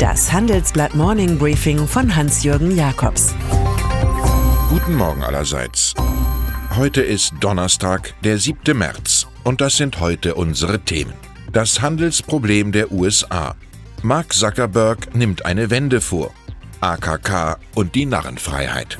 Das Handelsblatt Morning Briefing von Hans-Jürgen Jakobs. Guten Morgen allerseits. Heute ist Donnerstag, der 7. März, und das sind heute unsere Themen. Das Handelsproblem der USA. Mark Zuckerberg nimmt eine Wende vor. AKK und die Narrenfreiheit.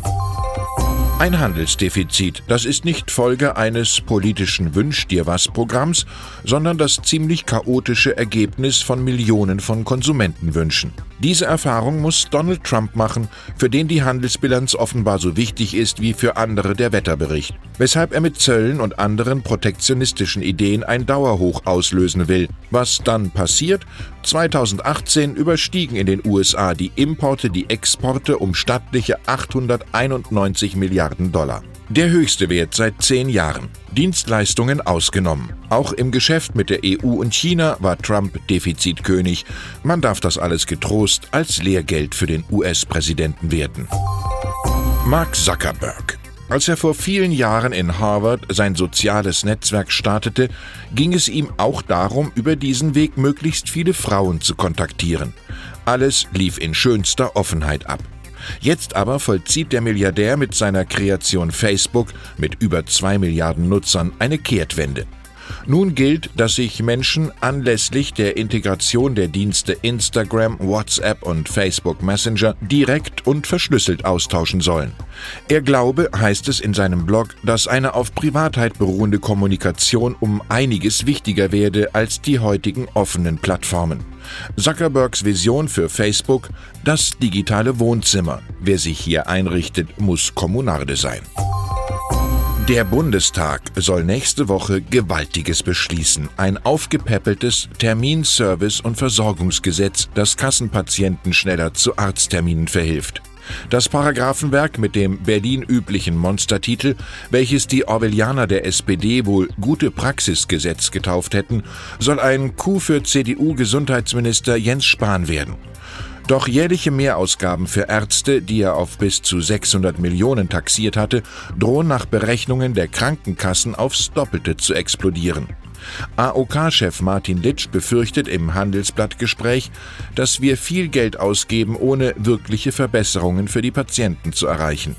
Ein Handelsdefizit, das ist nicht Folge eines politischen Wünsch dir was Programms, sondern das ziemlich chaotische Ergebnis von Millionen von Konsumentenwünschen. Diese Erfahrung muss Donald Trump machen, für den die Handelsbilanz offenbar so wichtig ist wie für andere der Wetterbericht, weshalb er mit Zöllen und anderen protektionistischen Ideen ein Dauerhoch auslösen will. Was dann passiert? 2018 überstiegen in den USA die Importe die Exporte um stattliche 891 Milliarden Dollar. Der höchste Wert seit zehn Jahren. Dienstleistungen ausgenommen. Auch im Geschäft mit der EU und China war Trump Defizitkönig. Man darf das alles getrost als Lehrgeld für den US-Präsidenten werten. Mark Zuckerberg. Als er vor vielen Jahren in Harvard sein soziales Netzwerk startete, ging es ihm auch darum, über diesen Weg möglichst viele Frauen zu kontaktieren. Alles lief in schönster Offenheit ab. Jetzt aber vollzieht der Milliardär mit seiner Kreation Facebook mit über zwei Milliarden Nutzern eine Kehrtwende. Nun gilt, dass sich Menschen anlässlich der Integration der Dienste Instagram, WhatsApp und Facebook Messenger direkt und verschlüsselt austauschen sollen. Er glaube, heißt es in seinem Blog, dass eine auf Privatheit beruhende Kommunikation um einiges wichtiger werde als die heutigen offenen Plattformen. Zuckerbergs Vision für Facebook, das digitale Wohnzimmer. Wer sich hier einrichtet, muss Kommunarde sein. Der Bundestag soll nächste Woche Gewaltiges beschließen. Ein aufgepäppeltes Terminservice- und Versorgungsgesetz, das Kassenpatienten schneller zu Arztterminen verhilft. Das Paragraphenwerk mit dem Berlin üblichen Monstertitel, welches die Orwellianer der SPD wohl gute Praxisgesetz getauft hätten, soll ein Coup für CDU-Gesundheitsminister Jens Spahn werden. Doch jährliche Mehrausgaben für Ärzte, die er auf bis zu 600 Millionen taxiert hatte, drohen nach Berechnungen der Krankenkassen aufs Doppelte zu explodieren. AOK-Chef Martin Litsch befürchtet im Handelsblattgespräch, dass wir viel Geld ausgeben, ohne wirkliche Verbesserungen für die Patienten zu erreichen.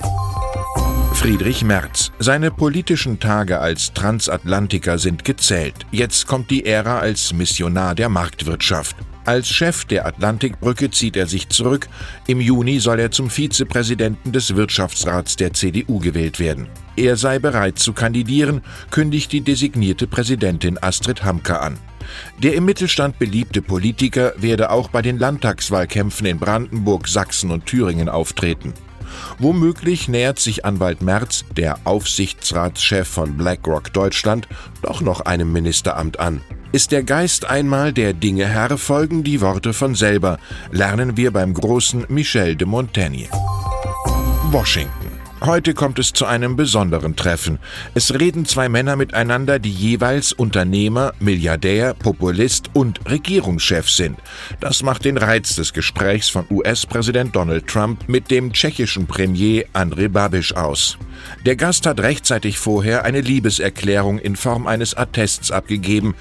Friedrich Merz. Seine politischen Tage als Transatlantiker sind gezählt. Jetzt kommt die Ära als Missionar der Marktwirtschaft. Als Chef der Atlantikbrücke zieht er sich zurück. Im Juni soll er zum Vizepräsidenten des Wirtschaftsrats der CDU gewählt werden. Er sei bereit zu kandidieren, kündigt die designierte Präsidentin Astrid Hamke an. Der im Mittelstand beliebte Politiker werde auch bei den Landtagswahlkämpfen in Brandenburg, Sachsen und Thüringen auftreten. Womöglich nähert sich Anwalt Merz, der Aufsichtsratschef von BlackRock Deutschland, doch noch einem Ministeramt an. Ist der Geist einmal der Dinge Herr, folgen die Worte von selber, lernen wir beim großen Michel de Montaigne. Washington. Heute kommt es zu einem besonderen Treffen. Es reden zwei Männer miteinander, die jeweils Unternehmer, Milliardär, Populist und Regierungschef sind. Das macht den Reiz des Gesprächs von US-Präsident Donald Trump mit dem tschechischen Premier Andrej Babiš aus. Der Gast hat rechtzeitig vorher eine Liebeserklärung in Form eines Attests abgegeben.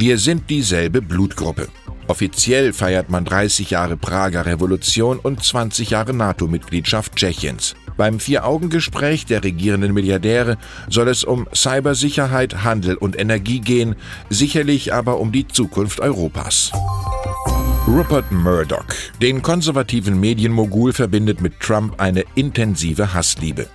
Wir sind dieselbe Blutgruppe. Offiziell feiert man 30 Jahre Prager Revolution und 20 Jahre NATO-Mitgliedschaft Tschechiens. Beim Vier-Augen-Gespräch der regierenden Milliardäre soll es um Cybersicherheit, Handel und Energie gehen, sicherlich aber um die Zukunft Europas. Rupert Murdoch. Den konservativen Medienmogul verbindet mit Trump eine intensive Hassliebe.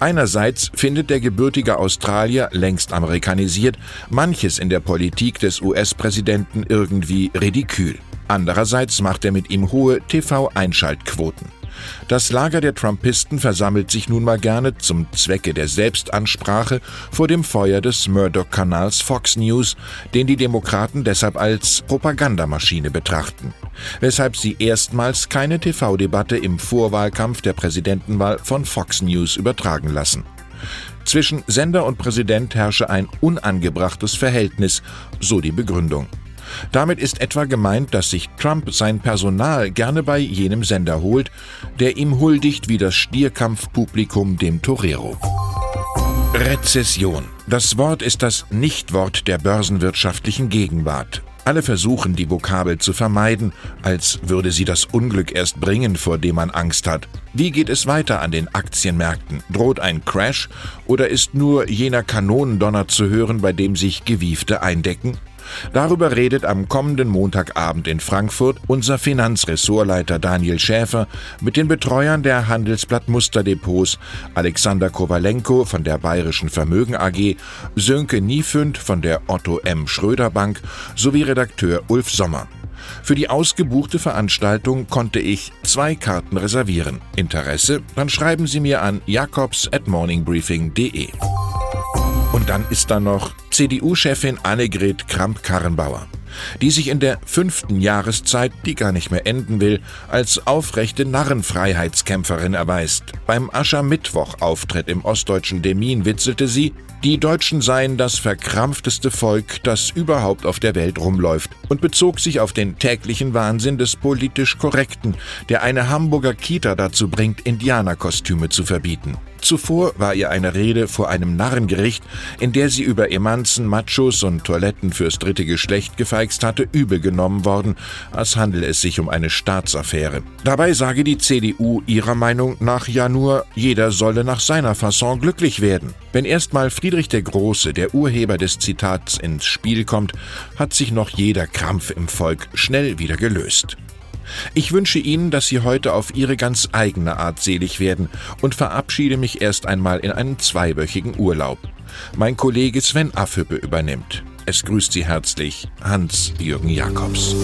Einerseits findet der gebürtige Australier, längst amerikanisiert, manches in der Politik des US-Präsidenten irgendwie ridikül. Andererseits macht er mit ihm hohe TV-Einschaltquoten. Das Lager der Trumpisten versammelt sich nun mal gerne zum Zwecke der Selbstansprache vor dem Feuer des Murdoch-Kanals Fox News, den die Demokraten deshalb als Propagandamaschine betrachten, weshalb sie erstmals keine TV-Debatte im Vorwahlkampf der Präsidentenwahl von Fox News übertragen lassen. Zwischen Sender und Präsident herrsche ein unangebrachtes Verhältnis, so die Begründung. Damit ist etwa gemeint, dass sich Trump sein Personal gerne bei jenem Sender holt, der ihm huldigt wie das Stierkampfpublikum dem Torero. Rezession. Das Wort ist das Nichtwort der börsenwirtschaftlichen Gegenwart. Alle versuchen, die Vokabel zu vermeiden, als würde sie das Unglück erst bringen, vor dem man Angst hat. Wie geht es weiter an den Aktienmärkten? Droht ein Crash oder ist nur jener Kanonendonner zu hören, bei dem sich Gewiefte eindecken? Darüber redet am kommenden Montagabend in Frankfurt unser Finanzressortleiter Daniel Schäfer mit den Betreuern der Handelsblatt Musterdepots Alexander Kowalenko von der Bayerischen Vermögen AG, Sönke Niefünd von der Otto M. Schröder Bank sowie Redakteur Ulf Sommer. Für die ausgebuchte Veranstaltung konnte ich zwei Karten reservieren. Interesse? Dann schreiben Sie mir an jakobs at morningbriefing.de. Und dann ist da noch CDU-Chefin Annegret Kramp-Karrenbauer, die sich in der fünften Jahreszeit, die gar nicht mehr enden will, als aufrechte Narrenfreiheitskämpferin erweist. Beim Aschermittwoch-Auftritt im ostdeutschen Demin witzelte sie, die Deutschen seien das verkrampfteste Volk, das überhaupt auf der Welt rumläuft, und bezog sich auf den täglichen Wahnsinn des politisch Korrekten, der eine Hamburger Kita dazu bringt, Indianerkostüme zu verbieten. Zuvor war ihr eine Rede vor einem Narrengericht, in der sie über Emanzen, Machos und Toiletten fürs dritte Geschlecht gefeixt hatte, übel genommen worden, als handele es sich um eine Staatsaffäre. Dabei sage die CDU ihrer Meinung nach ja nur, jeder solle nach seiner Fasson glücklich werden. Wenn erstmal Friedrich der Große, der Urheber des Zitats, ins Spiel kommt, hat sich noch jeder Krampf im Volk schnell wieder gelöst. Ich wünsche Ihnen, dass Sie heute auf Ihre ganz eigene Art selig werden und verabschiede mich erst einmal in einen zweiwöchigen Urlaub. Mein Kollege Sven Affüppe übernimmt. Es grüßt Sie herzlich Hans-Jürgen Jakobs.